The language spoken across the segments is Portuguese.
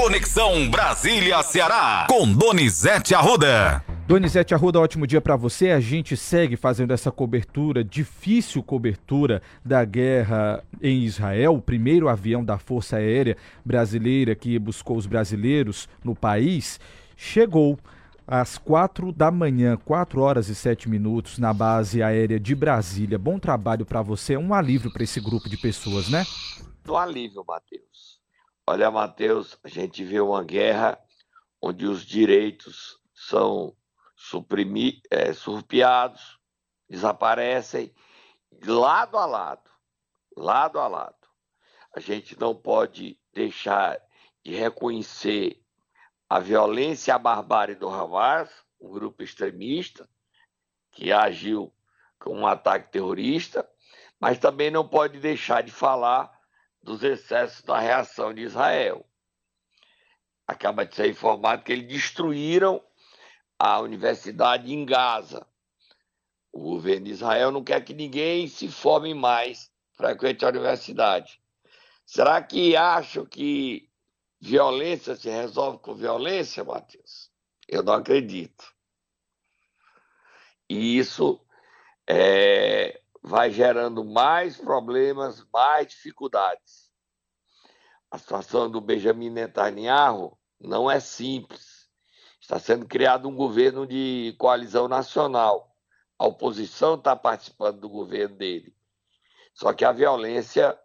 Conexão Brasília-Ceará, com Donizete Arruda. Donizete Arruda, ótimo dia para você. A gente segue fazendo essa cobertura, difícil cobertura da guerra em Israel. O primeiro avião da Força Aérea Brasileira que buscou os brasileiros no país chegou às quatro da manhã, quatro horas e sete minutos, na base aérea de Brasília. Bom trabalho para você, um alívio para esse grupo de pessoas, né? Um alívio, Matheus. Olha, Matheus, a gente vê uma guerra onde os direitos são suprimir, é, desaparecem lado a lado, lado a lado. A gente não pode deixar de reconhecer a violência e a barbárie do Hamas, um grupo extremista que agiu com um ataque terrorista, mas também não pode deixar de falar dos excessos da reação de Israel. Acaba de ser informado que eles destruíram a universidade em Gaza. O governo de Israel não quer que ninguém se forme mais frequente a universidade. Será que acham que violência se resolve com violência, Matheus? Eu não acredito. E isso é, vai gerando mais problemas, mais dificuldades. A situação do Benjamin Netanyahu não é simples. Está sendo criado um governo de coalizão nacional. A oposição está participando do governo dele. Só que a violência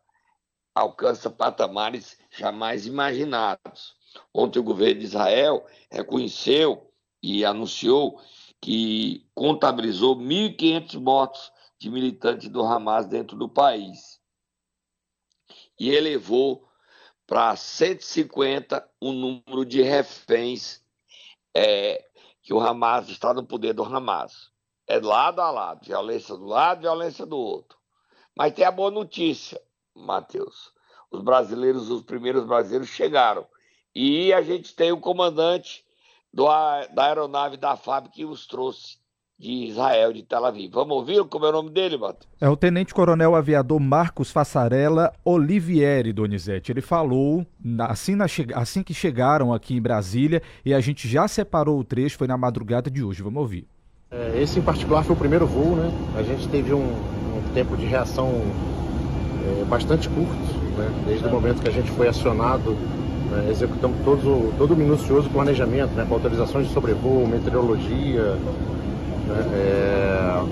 alcança patamares jamais imaginados. Ontem o governo de Israel reconheceu e anunciou que contabilizou 1.500 mortos de militantes do Hamas dentro do país. E elevou para 150 o número de reféns é, que o Hamas está no poder do Hamas. É lado a lado, violência do lado, violência do outro. Mas tem a boa notícia, Matheus. Os brasileiros, os primeiros brasileiros chegaram. E a gente tem o comandante do, da aeronave da FAB que os trouxe de Israel, de Tel Aviv. Vamos ouvir como é o nome dele, Mato? É o Tenente Coronel Aviador Marcos Fassarella Olivieri, Donizete. Ele falou assim, na, assim que chegaram aqui em Brasília e a gente já separou o trecho, foi na madrugada de hoje. Vamos ouvir. É, esse em particular foi o primeiro voo, né? A gente teve um, um tempo de reação é, bastante curto, né? Desde o momento que a gente foi acionado né? executamos todo, todo o minucioso planejamento, né? com autorizações de sobrevoo, meteorologia? É,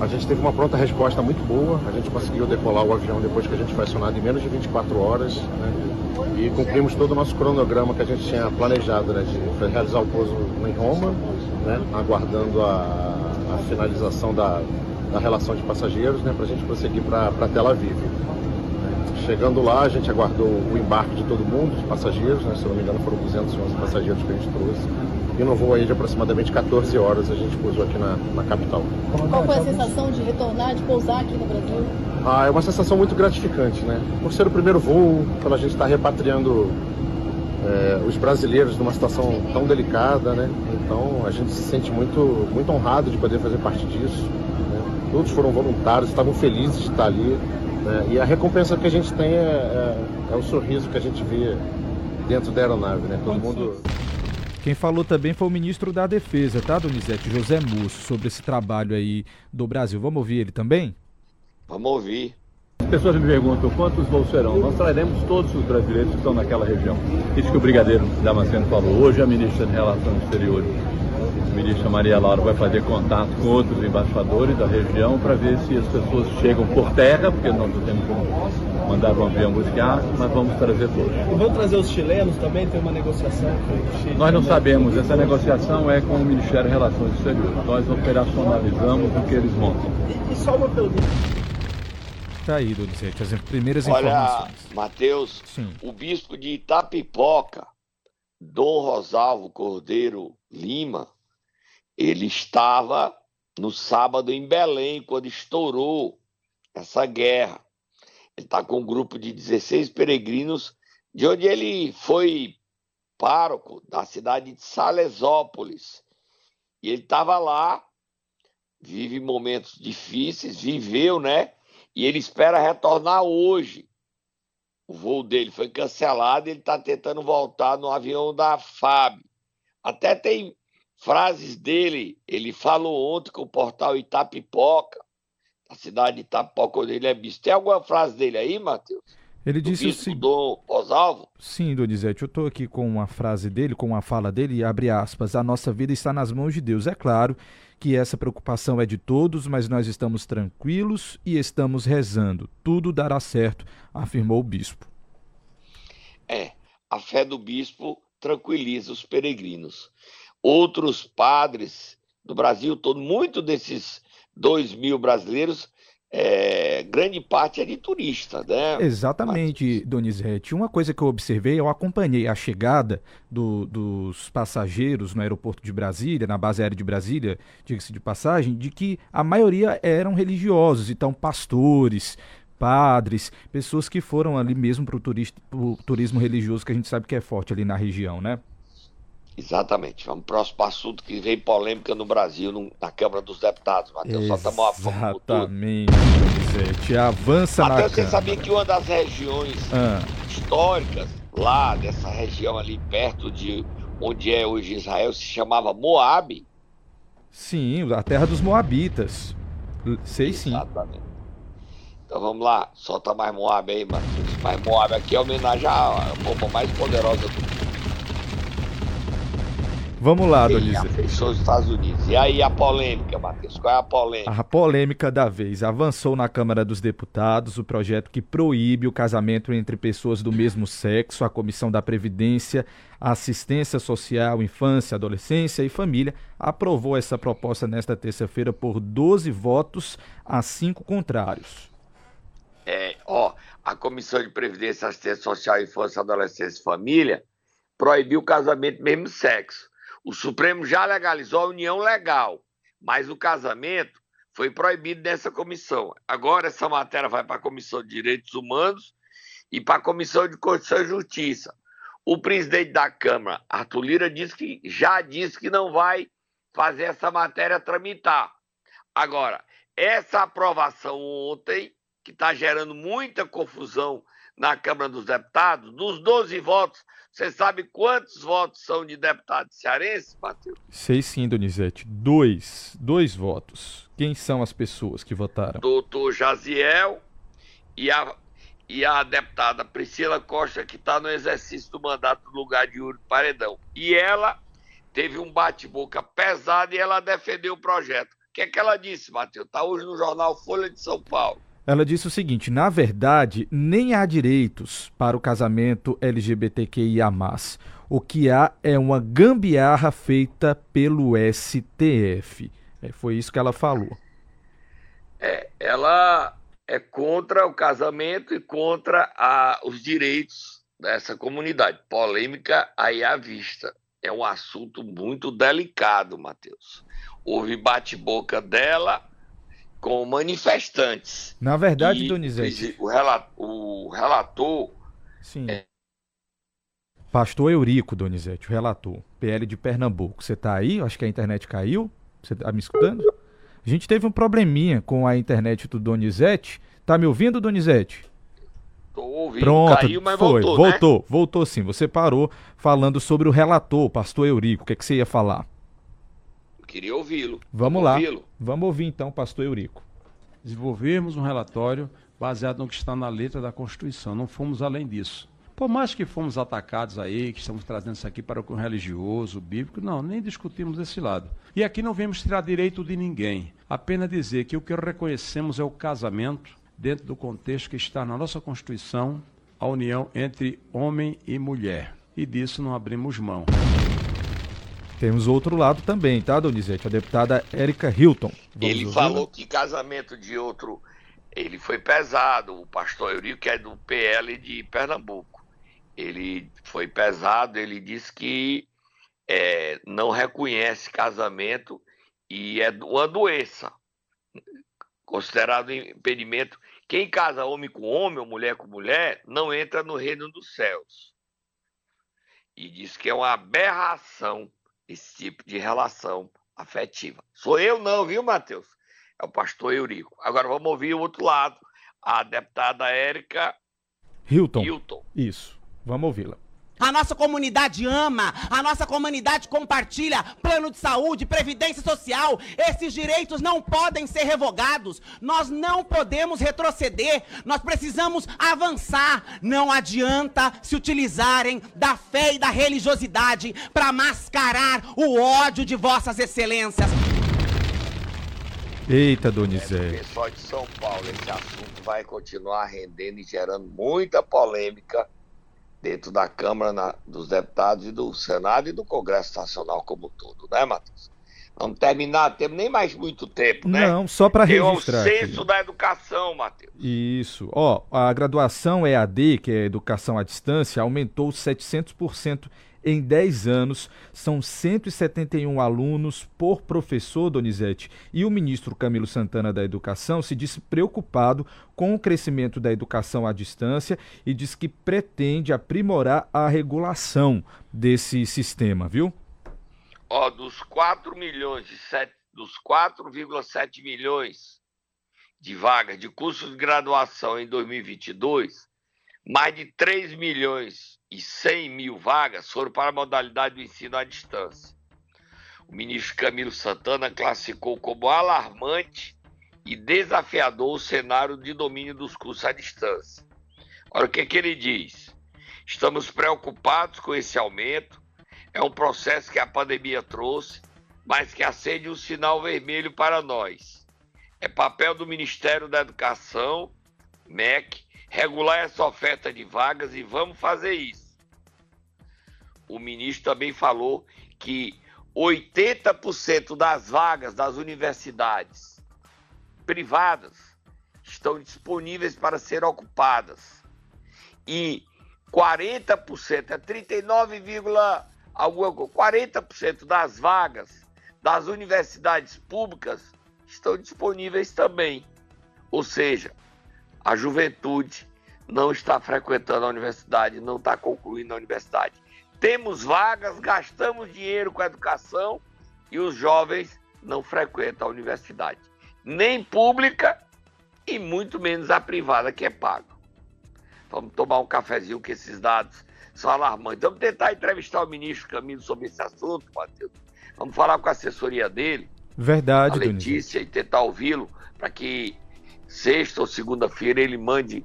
a gente teve uma pronta resposta muito boa, a gente conseguiu decolar o avião depois que a gente foi acionado em menos de 24 horas né? e cumprimos todo o nosso cronograma que a gente tinha planejado né? de realizar o pouso em Roma, né? aguardando a, a finalização da, da relação de passageiros né? para a gente prosseguir para Tel Aviv. Chegando lá, a gente aguardou o embarque de todo mundo, de passageiros, né? se não me engano foram 211 passageiros que a gente trouxe. E no voo aí de aproximadamente 14 horas a gente pousou aqui na, na capital. Qual foi a sensação de retornar, de pousar aqui no Brasil? Ah, é uma sensação muito gratificante, né? Por ser o primeiro voo, quando a gente está repatriando é, os brasileiros numa situação tão delicada, né? Então a gente se sente muito, muito honrado de poder fazer parte disso. Né? Todos foram voluntários, estavam felizes de estar ali. Né? E a recompensa que a gente tem é, é, é, o sorriso que a gente vê dentro da aeronave, né? Todo mundo. Quem falou também foi o ministro da Defesa, tá, Donizete? José Musso, sobre esse trabalho aí do Brasil. Vamos ouvir ele também? Vamos ouvir. As pessoas me perguntam quantos voos serão. Nós traremos todos os brasileiros que estão naquela região. Isso que o brigadeiro Damasceno falou. Hoje a ministra de Relações Exteriores a ministra Maria Laura vai fazer contato com outros embaixadores da região para ver se as pessoas chegam por terra, porque nós não temos como mandar um avião buscar, mas vamos trazer todos. E vão trazer os chilenos também? Tem uma negociação com o Chile? Nós não sabemos, essa negociação é com o Ministério de Relações Exteriores. Nós operacionalizamos o que eles montam. E, e só uma pergunta. Tá aí, Donizete, as primeiras Olha, informações. Olha, Matheus, o bispo de Itapipoca, Dom Rosalvo Cordeiro Lima, ele estava no sábado em Belém, quando estourou essa guerra. Ele está com um grupo de 16 peregrinos, de onde ele foi pároco da cidade de Salesópolis. E ele estava lá, vive momentos difíceis, viveu, né? E ele espera retornar hoje o voo dele foi cancelado e ele está tentando voltar no avião da FAB. Até tem frases dele, ele falou ontem com o portal Itapipoca, a cidade de Itapipoca, onde ele é bispo. Tem alguma frase dele aí, Matheus? Ele disse bispo assim. do Posalvo? Sim, Donizete, eu estou aqui com uma frase dele, com uma fala dele, abre aspas, a nossa vida está nas mãos de Deus. É claro que essa preocupação é de todos, mas nós estamos tranquilos e estamos rezando. Tudo dará certo, afirmou o bispo. É, a fé do bispo tranquiliza os peregrinos. Outros padres do Brasil todo, muito desses dois mil brasileiros, é, grande parte é de turista, né? Exatamente, Mas... Donizete. Uma coisa que eu observei, eu acompanhei a chegada do, dos passageiros no aeroporto de Brasília, na base aérea de Brasília, diga-se de passagem, de que a maioria eram religiosos, então pastores, padres, pessoas que foram ali mesmo para o turismo religioso, que a gente sabe que é forte ali na região, né? Exatamente. Vamos para o próximo assunto que vem polêmica no Brasil, no, na Câmara dos Deputados, Matheus. Exatamente, Zé. Avança Matheus, na você sabia que uma das regiões ah. históricas lá dessa região ali perto de onde é hoje Israel se chamava Moab? Sim, a terra dos Moabitas. Sei sim. Exatamente. Então vamos lá, solta mais Moab aí, Matheus. Mas Moab aqui é homenagem à bomba mais poderosa do mundo. Vamos lá, Donizete. Fechou os Estados Unidos. E aí a polêmica, Matheus? Qual é a polêmica? A polêmica da vez. Avançou na Câmara dos Deputados o projeto que proíbe o casamento entre pessoas do mesmo sexo. A Comissão da Previdência, Assistência Social, Infância, Adolescência e Família aprovou essa proposta nesta terça-feira por 12 votos a 5 contrários. É, ó, a Comissão de Previdência, Assistência Social, Infância, Adolescência e Família proibiu o casamento mesmo sexo o Supremo já legalizou a união legal, mas o casamento foi proibido nessa comissão. Agora essa matéria vai para a Comissão de Direitos Humanos e para a Comissão de Constituição e Justiça. O presidente da Câmara, Arthur Lira, disse que já disse que não vai fazer essa matéria tramitar. Agora, essa aprovação ontem, que está gerando muita confusão na Câmara dos Deputados, dos 12 votos, você sabe quantos votos são de deputados cearenses, Matheus? Sei sim, Donizete. Dois. Dois votos. Quem são as pessoas que votaram? Doutor Jaziel e a, e a deputada Priscila Costa, que está no exercício do mandato no lugar de Yuri Paredão. E ela teve um bate-boca pesado e ela defendeu o projeto. O que é que ela disse, Matheus? Está hoje no jornal Folha de São Paulo. Ela disse o seguinte: na verdade, nem há direitos para o casamento LGBTQIA. O que há é uma gambiarra feita pelo STF. É, foi isso que ela falou. É, ela é contra o casamento e contra a, os direitos dessa comunidade. Polêmica aí à vista. É um assunto muito delicado, Matheus. Houve bate-boca dela com manifestantes. Na verdade, e, Donizete. O, relator, o relator. Sim. É... Pastor Eurico, Donizete, o relator. PL de Pernambuco. Você está aí? Acho que a internet caiu. Você está me escutando? A gente teve um probleminha com a internet do Donizete. Tá me ouvindo, Donizete? Tô ouvindo. Pronto, Caiu, mas foi. voltou, Voltou, né? voltou sim. Você parou falando sobre o relator, pastor Eurico. O que, é que você ia falar? Queria ouvi-lo. Vamos lá. Vamos ouvir então, pastor Eurico. Desenvolvermos um relatório baseado no que está na letra da Constituição. Não fomos além disso. Por mais que fomos atacados aí, que estamos trazendo isso aqui para o religioso, o bíblico, não, nem discutimos esse lado. E aqui não vemos tirar direito de ninguém, apenas dizer que o que reconhecemos é o casamento, dentro do contexto que está na nossa Constituição, a união entre homem e mulher. E disso não abrimos mão. Temos outro lado também, tá, Donizete? A deputada Érica Hilton. Vamos ele falou que casamento de outro. Ele foi pesado, o pastor Eurico, que é do PL de Pernambuco. Ele foi pesado, ele disse que é, não reconhece casamento e é uma doença, considerado impedimento. Quem casa homem com homem ou mulher com mulher não entra no reino dos céus. E diz que é uma aberração esse tipo de relação afetiva. Sou eu não, viu, Matheus? É o pastor Eurico. Agora vamos ouvir o outro lado, a deputada Érica Hilton. Hilton. Isso. Vamos ouvi-la. A nossa comunidade ama, a nossa comunidade compartilha plano de saúde, previdência social. Esses direitos não podem ser revogados. Nós não podemos retroceder. Nós precisamos avançar. Não adianta se utilizarem da fé e da religiosidade para mascarar o ódio de vossas excelências. Eita, É, Donizete. pessoal de São Paulo, esse assunto vai continuar rendendo e gerando muita polêmica dentro da Câmara na- dos Deputados e do Senado e do Congresso Nacional como um todo, né, Matheus? Vamos terminar, temos nem mais muito tempo, né? Não, só para o registrar. aqui. censo da educação, Matheus. Isso. Ó, a graduação EAD, que é Educação à Distância, aumentou 700% em 10 anos. São 171 alunos por professor, Donizete. E o ministro Camilo Santana da Educação se disse preocupado com o crescimento da educação à distância e diz que pretende aprimorar a regulação desse sistema, viu? Ó, dos 4 milhões de sete, dos 4,7 milhões de vagas de cursos de graduação em 2022, mais de 3 milhões e 100 mil vagas foram para a modalidade do ensino à distância. O ministro Camilo Santana classificou como alarmante e desafiador o cenário de domínio dos cursos à distância. Olha o que, que ele diz. Estamos preocupados com esse aumento. É um processo que a pandemia trouxe, mas que acende um sinal vermelho para nós. É papel do Ministério da Educação, MEC, regular essa oferta de vagas e vamos fazer isso. O ministro também falou que 80% das vagas das universidades privadas estão disponíveis para ser ocupadas. E 40%, é 39, alguma coisa, 40% das vagas das universidades públicas estão disponíveis também. Ou seja, a juventude não está frequentando a universidade, não está concluindo a universidade. Temos vagas, gastamos dinheiro com a educação e os jovens não frequentam a universidade, nem pública e muito menos a privada que é paga. Vamos tomar um cafezinho que esses dados são alarmantes. Vamos tentar entrevistar o ministro Camilo sobre esse assunto, Matheus. Vamos falar com a assessoria dele, Verdade, a. Letícia, e tentar ouvi-lo para que sexta ou segunda-feira ele mande,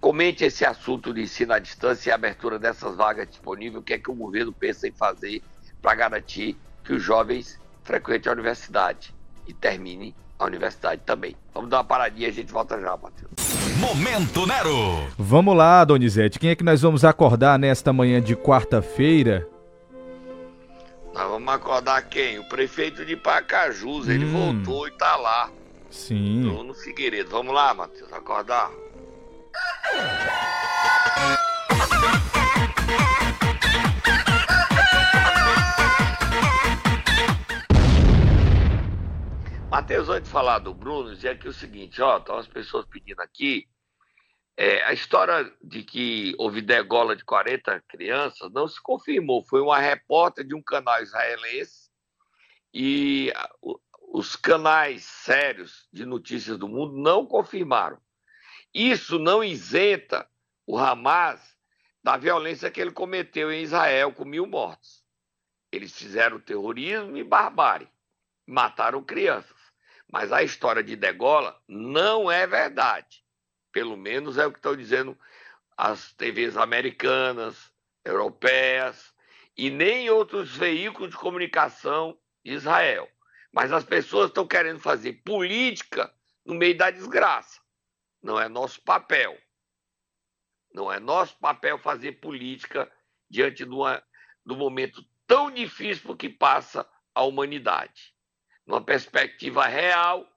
comente esse assunto de ensino à distância e a abertura dessas vagas disponíveis, o que é que o governo pensa em fazer para garantir que os jovens frequentem a universidade e terminem a universidade também. Vamos dar uma paradinha e a gente volta já, Matheus. Momento Nero. Vamos lá, Donizete. Quem é que nós vamos acordar nesta manhã de quarta-feira? Nós vamos acordar quem? O prefeito de Pacajus, ele Hum. voltou e tá lá, Sim. Bruno Figueiredo. Vamos lá, Matheus, acordar. Matheus, antes de falar do Bruno, dizer aqui o seguinte, ó, estão as pessoas pedindo aqui, é, a história de que houve degola de 40 crianças não se confirmou, foi uma repórter de um canal israelense e os canais sérios de notícias do mundo não confirmaram. Isso não isenta o Hamas da violência que ele cometeu em Israel com mil mortos. Eles fizeram terrorismo e barbárie, mataram crianças. Mas a história de degola não é verdade. Pelo menos é o que estão dizendo as TVs americanas, europeias e nem outros veículos de comunicação de Israel. Mas as pessoas estão querendo fazer política no meio da desgraça. Não é nosso papel. Não é nosso papel fazer política diante de do momento tão difícil que passa a humanidade. Numa perspectiva real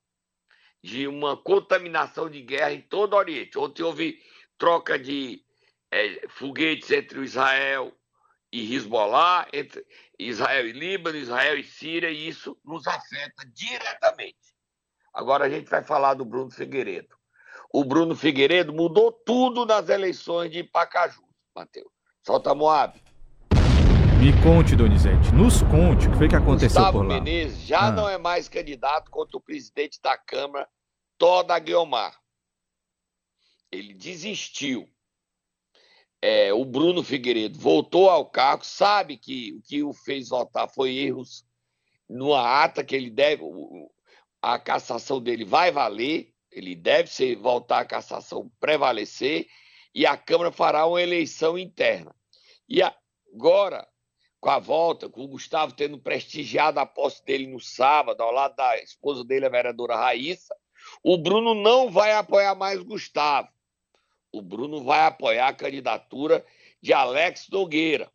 de uma contaminação de guerra em todo o Oriente. Ontem houve troca de eh, foguetes entre o Israel e Hezbollah, entre Israel e Líbano, Israel e Síria, e isso nos afeta diretamente. Agora a gente vai falar do Bruno Figueiredo. O Bruno Figueiredo mudou tudo nas eleições de Pacaju, Matheus. Solta Moab. Me conte, Donizete. Nos conte o que foi que aconteceu Gustavo por lá. Menezes já Ah. não é mais candidato contra o presidente da Câmara, Toda Guiomar. ele desistiu. É, o Bruno Figueiredo voltou ao cargo, sabe que o que o fez votar foi erros numa ata que ele deve, a cassação dele vai valer, ele deve ser, voltar a cassação prevalecer, e a Câmara fará uma eleição interna. E agora, com a volta, com o Gustavo tendo prestigiado a posse dele no sábado, ao lado da esposa dele, a vereadora Raíssa, o Bruno não vai apoiar mais Gustavo. O Bruno vai apoiar a candidatura de Alex Nogueira.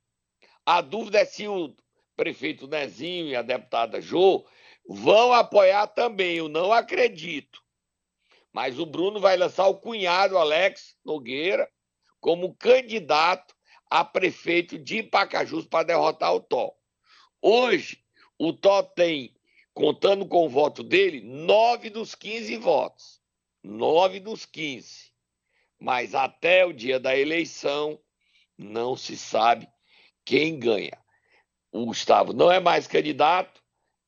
A dúvida é se o prefeito Nezinho e a deputada Jô vão apoiar também. Eu não acredito. Mas o Bruno vai lançar o cunhado Alex Nogueira como candidato a prefeito de Pacajus para derrotar o Tó. Hoje, o Tó tem, contando com o voto dele, nove dos 15 votos. Nove dos 15. Mas até o dia da eleição, não se sabe quem ganha. O Gustavo não é mais candidato,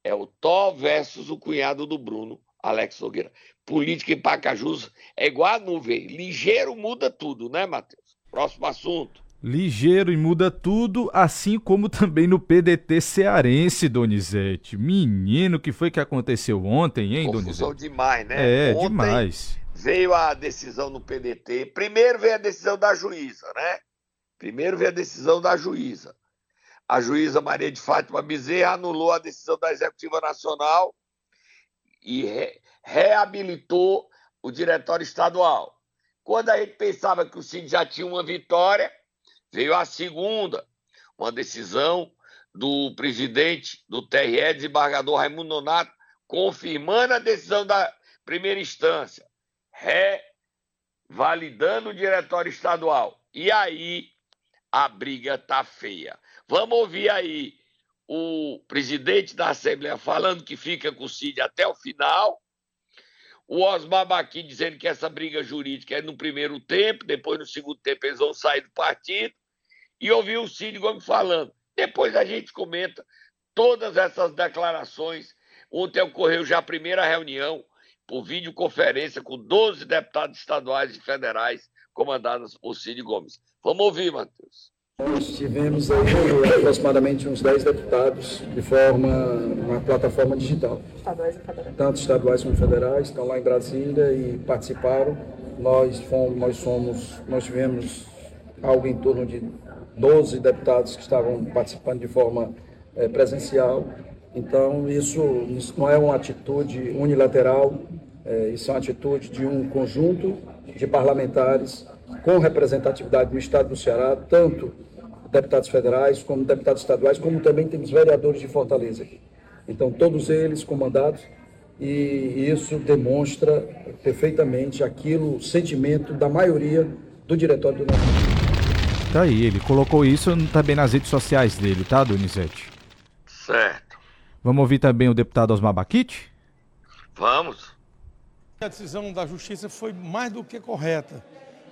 é o Tó versus o cunhado do Bruno, Alex Nogueira. Política em Pacajus é igual a nuvem. Ligeiro muda tudo, né, Matheus? Próximo assunto. Ligeiro e muda tudo, assim como também no PDT cearense, Donizete. Menino, que foi que aconteceu ontem, hein, Confusão Donizete? demais, né? É, ontem demais. Veio a decisão no PDT. Primeiro veio a decisão da juíza, né? Primeiro veio a decisão da juíza. A juíza Maria de Fátima Bezerra anulou a decisão da Executiva Nacional e re reabilitou o diretório estadual. Quando a gente pensava que o Cid já tinha uma vitória, veio a segunda, uma decisão do presidente do TRE, desembargador Raimundo Nonato, confirmando a decisão da primeira instância, revalidando o diretório estadual. E aí a briga tá feia. Vamos ouvir aí o presidente da Assembleia falando que fica com o Cid até o final o Osmar Baqui dizendo que essa briga jurídica é no primeiro tempo, depois no segundo tempo eles vão sair do partido, e ouvi o Cid Gomes falando. Depois a gente comenta todas essas declarações. Ontem ocorreu já a primeira reunião por videoconferência com 12 deputados estaduais e federais comandados por Cid Gomes. Vamos ouvir, Matheus. Nós tivemos aí aproximadamente uns 10 deputados de forma, uma plataforma digital. Estaduais e federais. Tanto estaduais como federais, estão lá em Brasília e participaram. Nós fomos, nós somos, nós tivemos algo em torno de 12 deputados que estavam participando de forma é, presencial. Então, isso, isso, não é uma atitude unilateral, é, isso é uma atitude de um conjunto de parlamentares com representatividade no estado do Ceará, tanto deputados federais, como deputados estaduais, como também temos vereadores de Fortaleza aqui. Então, todos eles comandados, e isso demonstra perfeitamente aquilo, o sentimento da maioria do diretório do nosso. Tá aí, ele colocou isso também nas redes sociais dele, tá, Donizete? Certo. Vamos ouvir também o deputado Osmar Baquite? Vamos. A decisão da justiça foi mais do que correta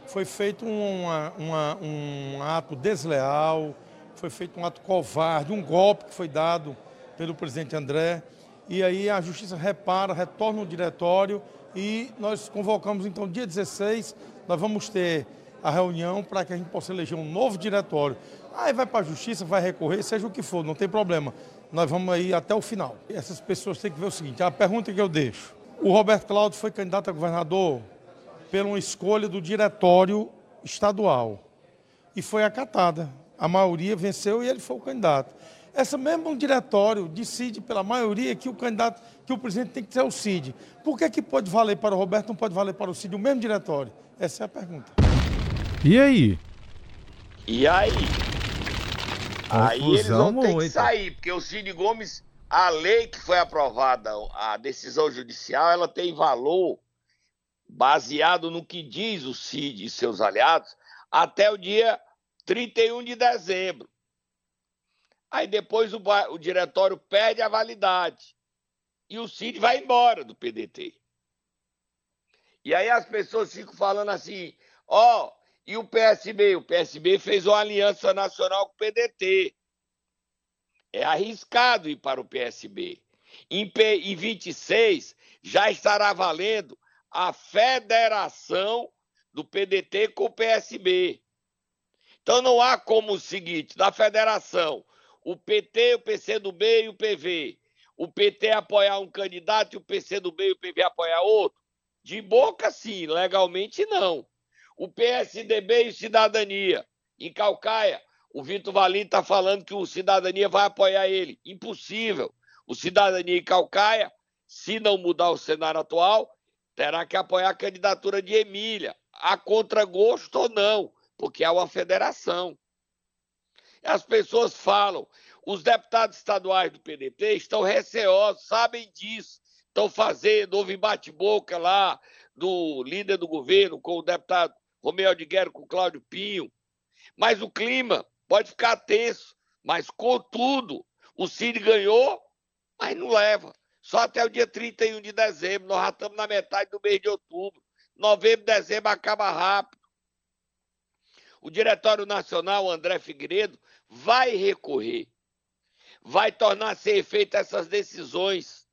foi feito uma, uma, um ato desleal, foi feito um ato covarde, um golpe que foi dado pelo presidente André. E aí a justiça repara, retorna o diretório e nós convocamos então dia 16, nós vamos ter a reunião para que a gente possa eleger um novo diretório. Aí vai para a justiça, vai recorrer, seja o que for, não tem problema. Nós vamos aí até o final. Essas pessoas têm que ver o seguinte, a pergunta que eu deixo. O Roberto Cláudio foi candidato a governador pela escolha do diretório estadual. E foi acatada. A maioria venceu e ele foi o candidato. Essa mesmo diretório decide pela maioria que o candidato, que o presidente tem que ser o CID. Por que, que pode valer para o Roberto, não pode valer para o CID o mesmo diretório? Essa é a pergunta. E aí? E aí? Aí eles vão ter que sair, porque o Cid Gomes, a lei que foi aprovada, a decisão judicial, ela tem valor baseado no que diz o CID e seus aliados, até o dia 31 de dezembro. Aí depois o, o diretório perde a validade. E o CID vai embora do PDT. E aí as pessoas ficam falando assim: ó, oh, e o PSB? O PSB fez uma aliança nacional com o PDT. É arriscado ir para o PSB. Em, P, em 26 já estará valendo a federação do PDT com o PSB. Então não há como o seguinte, da federação, o PT, o PCdoB e o PV, o PT apoiar um candidato e o PCdoB e o PV apoiar outro? De boca sim, legalmente não. O PSDB e Cidadania, em Calcaia, o Vitor Valim está falando que o Cidadania vai apoiar ele. Impossível. O Cidadania e Calcaia, se não mudar o cenário atual, terá que apoiar a candidatura de Emília, a contragosto ou não, porque é uma federação. As pessoas falam, os deputados estaduais do PDT estão receosos, sabem disso, estão fazendo, houve bate-boca lá do líder do governo com o deputado Romeu Guerra, com Cláudio Pinho, mas o clima pode ficar tenso, mas contudo, o Cid ganhou, mas não leva. Só até o dia 31 de dezembro, nós já estamos na metade do mês de outubro. Novembro, dezembro acaba rápido. O Diretório Nacional, André Figueiredo, vai recorrer, vai tornar sem efeito essas decisões,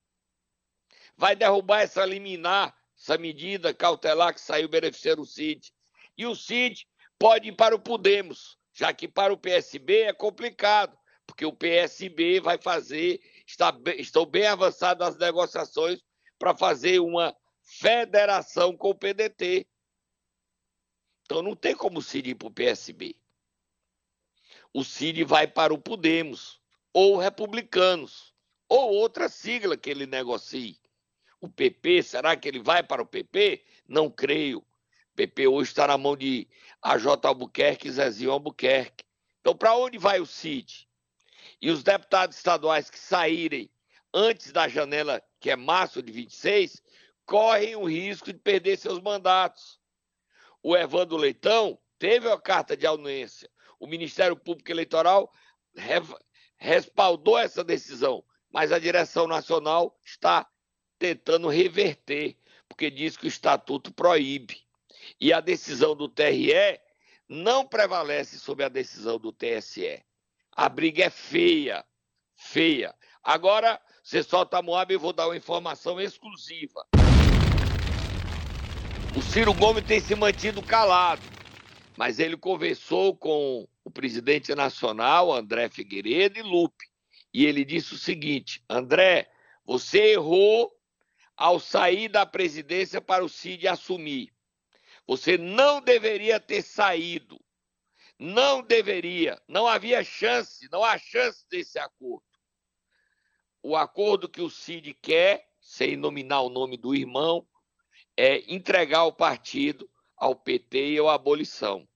vai derrubar essa liminar, essa medida cautelar que saiu beneficiando o CID. E o CID pode ir para o Podemos, já que para o PSB é complicado, porque o PSB vai fazer, está, estão bem avançadas as negociações para fazer uma federação com o PDT. Então não tem como o Cid ir para o PSB. O Cid vai para o Podemos, ou Republicanos, ou outra sigla que ele negocie. O PP, será que ele vai para o PP? Não creio. PP hoje está na mão de AJ Albuquerque e Zezinho Albuquerque. Então, para onde vai o Cid? E os deputados estaduais que saírem antes da janela, que é março de 26, correm o risco de perder seus mandatos. O Evandro Leitão teve a carta de anuência. O Ministério Público Eleitoral respaldou essa decisão, mas a direção nacional está tentando reverter, porque diz que o estatuto proíbe. E a decisão do TRE não prevalece sobre a decisão do TSE. A briga é feia, feia. Agora, você solta a Moab e eu vou dar uma informação exclusiva. O Ciro Gomes tem se mantido calado, mas ele conversou com o presidente nacional, André Figueiredo e Lupe. E ele disse o seguinte: André, você errou ao sair da presidência para o Cid assumir. Você não deveria ter saído. Não deveria. Não havia chance, não há chance desse acordo. O acordo que o Cid quer, sem nominar o nome do irmão, é entregar o partido ao PT e à abolição.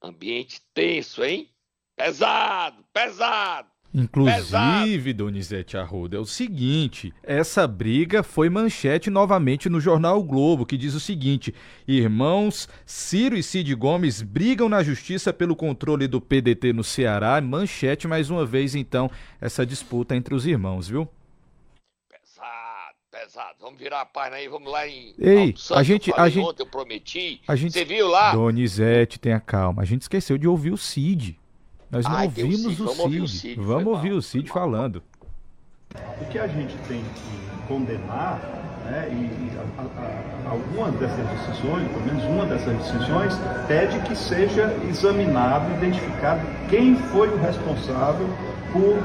Ambiente tenso, hein? Pesado, pesado. Inclusive, Donizete Arruda, é o seguinte: essa briga foi manchete novamente no jornal o Globo, que diz o seguinte: irmãos Ciro e Cid Gomes brigam na justiça pelo controle do PDT no Ceará. Manchete mais uma vez, então, essa disputa entre os irmãos, viu? Pesado, pesado. Vamos virar a página aí, vamos lá em. Ei, a gente. Eu a gente, ontem, eu prometi. A gente, Você viu lá? Donizete, tenha calma. A gente esqueceu de ouvir o Cid. Nós não Ai, ouvimos o Cid. Vamos ouvir o Cid. Vamos ouvir mal, o Cid falando. O que a gente tem que condenar, né, e, a, a, a, algumas dessas decisões, pelo menos uma dessas decisões, pede que seja examinado, identificado quem foi o responsável por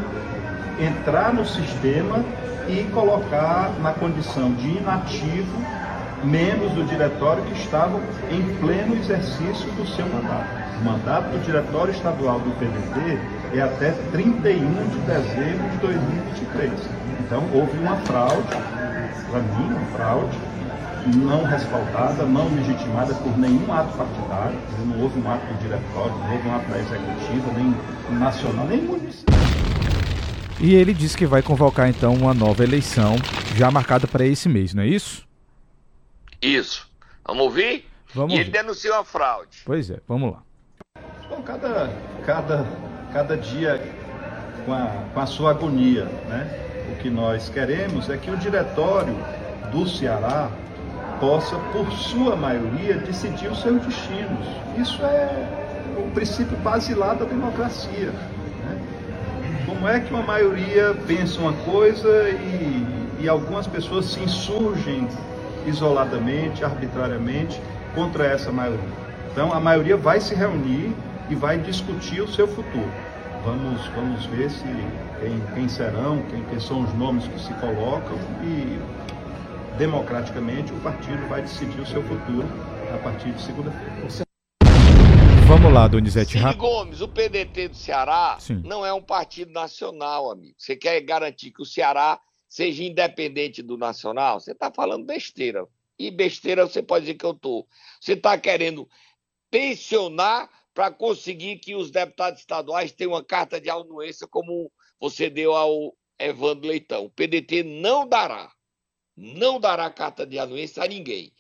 entrar no sistema e colocar na condição de inativo membros do diretório que estavam em pleno exercício do seu mandato. O mandato do diretório estadual do PDT é até 31 de dezembro de 2023. Então houve uma fraude, para mim, uma fraude, não respaldada, não legitimada por nenhum ato partidário, não houve um ato do diretório, não houve um ato da executiva, nem nacional, nem municipal. E ele disse que vai convocar então uma nova eleição, já marcada para esse mês, não é isso? Isso. Vamos ouvir? Vamos e ouvir. ele denunciou a fraude. Pois é, vamos lá. Bom, cada, cada, cada dia com a, com a sua agonia, né? O que nós queremos é que o diretório do Ceará possa, por sua maioria, decidir os seus destinos. Isso é o princípio basilar da democracia. Né? Como é que uma maioria pensa uma coisa e, e algumas pessoas se insurgem isoladamente, arbitrariamente, contra essa maioria. Então a maioria vai se reunir e vai discutir o seu futuro. Vamos, vamos ver se quem, quem serão, quem, quem são os nomes que se colocam e democraticamente o partido vai decidir o seu futuro a partir de segunda-feira. Vamos lá, Donizete. Cid Gomes, o PDT do Ceará Sim. não é um partido nacional, amigo. Você quer garantir que o Ceará seja independente do nacional? Você está falando besteira. E besteira você pode dizer que eu tô. Você está querendo tensionar para conseguir que os deputados estaduais tenham uma carta de anuência como você deu ao Evandro Leitão. O PDT não dará, não dará carta de anuência a ninguém.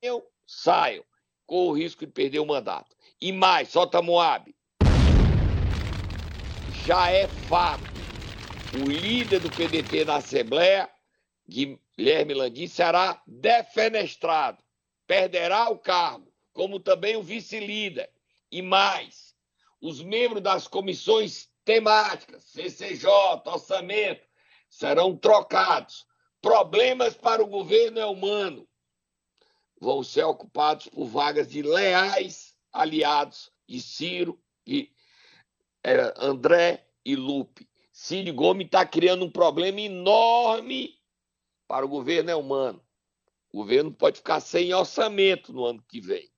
Eu saio com o risco de perder o mandato. E mais, solta Moab. Já é fato. O líder do PDT na Assembleia, Guilherme Landim, será defenestrado. Perderá o cargo, como também o vice-líder. E mais, os membros das comissões temáticas, CCJ, orçamento, serão trocados. Problemas para o governo é humano. Vão ser ocupados por vagas de leais aliados de Ciro e é, André e Lupe. Ciro Gomes está criando um problema enorme para o governo é humano. O governo pode ficar sem orçamento no ano que vem,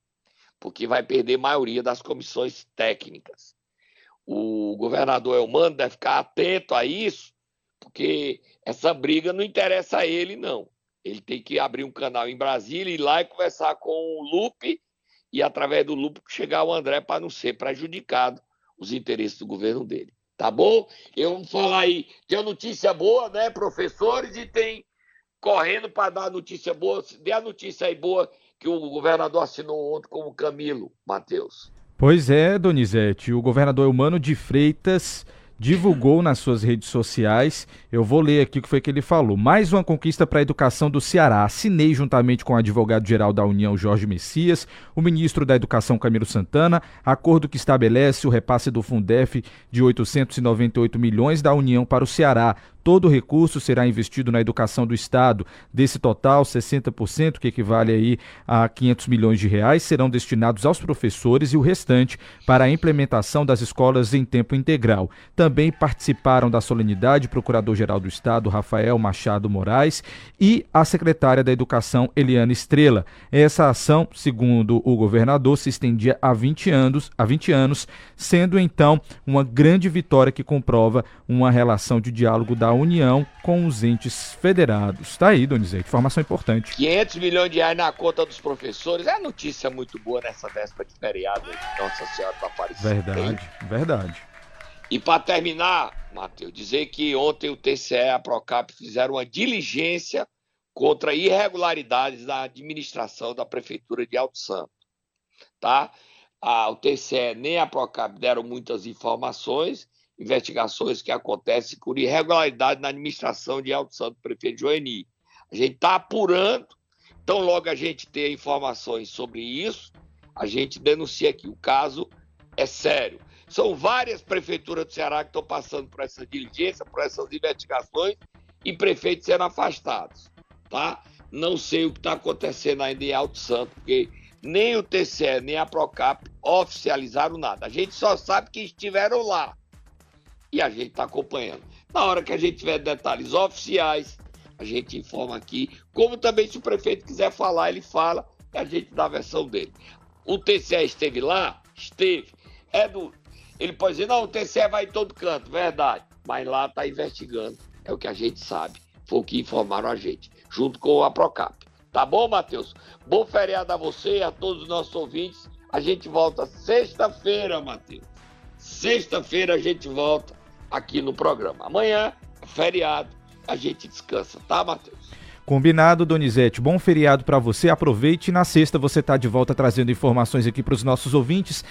porque vai perder a maioria das comissões técnicas o governador Elmano deve ficar atento a isso, porque essa briga não interessa a ele, não. Ele tem que abrir um canal em Brasília, ir lá e conversar com o Lupe e, através do Lupe, chegar ao André para não ser prejudicado os interesses do governo dele. Tá bom? Eu vou falar aí. Tem notícia boa, né, professores? E tem correndo para dar notícia boa. Dê a notícia aí boa que o governador assinou ontem com o Camilo, Matheus. Pois é, Donizete, o governador Eumano de Freitas divulgou nas suas redes sociais. Eu vou ler aqui o que foi que ele falou. Mais uma conquista para a educação do Ceará. Assinei juntamente com o advogado-geral da União, Jorge Messias, o ministro da Educação, Camilo Santana, acordo que estabelece o repasse do Fundef de 898 milhões da União para o Ceará, Todo o recurso será investido na educação do Estado. Desse total, 60%, que equivale aí a 500 milhões de reais, serão destinados aos professores e o restante para a implementação das escolas em tempo integral. Também participaram da solenidade o Procurador-Geral do Estado, Rafael Machado Moraes, e a secretária da Educação, Eliana Estrela. Essa ação, segundo o governador, se estendia há 20 anos, há 20 anos, sendo então uma grande vitória que comprova uma relação de diálogo da União com os entes federados. Tá aí, Donizete, informação importante. 500 milhões de reais na conta dos professores. É notícia muito boa nessa véspera de feriado. Nossa Senhora do Aparecida. Verdade, verdade. E para terminar, Matheus, dizer que ontem o TCE e a Procap fizeram uma diligência contra irregularidades na administração da Prefeitura de Alto Santo. Tá? Ah, o TCE nem a Procap deram muitas informações investigações que acontecem por irregularidade na administração de Alto Santo, prefeito Joeni. A gente está apurando, então logo a gente ter informações sobre isso, a gente denuncia que o caso é sério. São várias prefeituras do Ceará que estão passando por essa diligência, por essas investigações e prefeitos sendo afastados, tá? Não sei o que está acontecendo ainda em Alto Santo, porque nem o TCE nem a Procap oficializaram nada. A gente só sabe que estiveram lá e a gente está acompanhando. Na hora que a gente tiver detalhes oficiais, a gente informa aqui. Como também, se o prefeito quiser falar, ele fala e a gente dá a versão dele. O TCE esteve lá? Esteve. É do. Ele pode dizer, não, o TCE vai em todo canto, verdade. Mas lá está investigando. É o que a gente sabe. Foi o que informaram a gente, junto com a Procap. Tá bom, Matheus? Bom feriado a você e a todos os nossos ouvintes. A gente volta sexta-feira, Matheus. Sexta-feira a gente volta aqui no programa. Amanhã, feriado, a gente descansa, tá, Matheus? Combinado, Donizete. Bom feriado para você. Aproveite. Na sexta você está de volta trazendo informações aqui para os nossos ouvintes.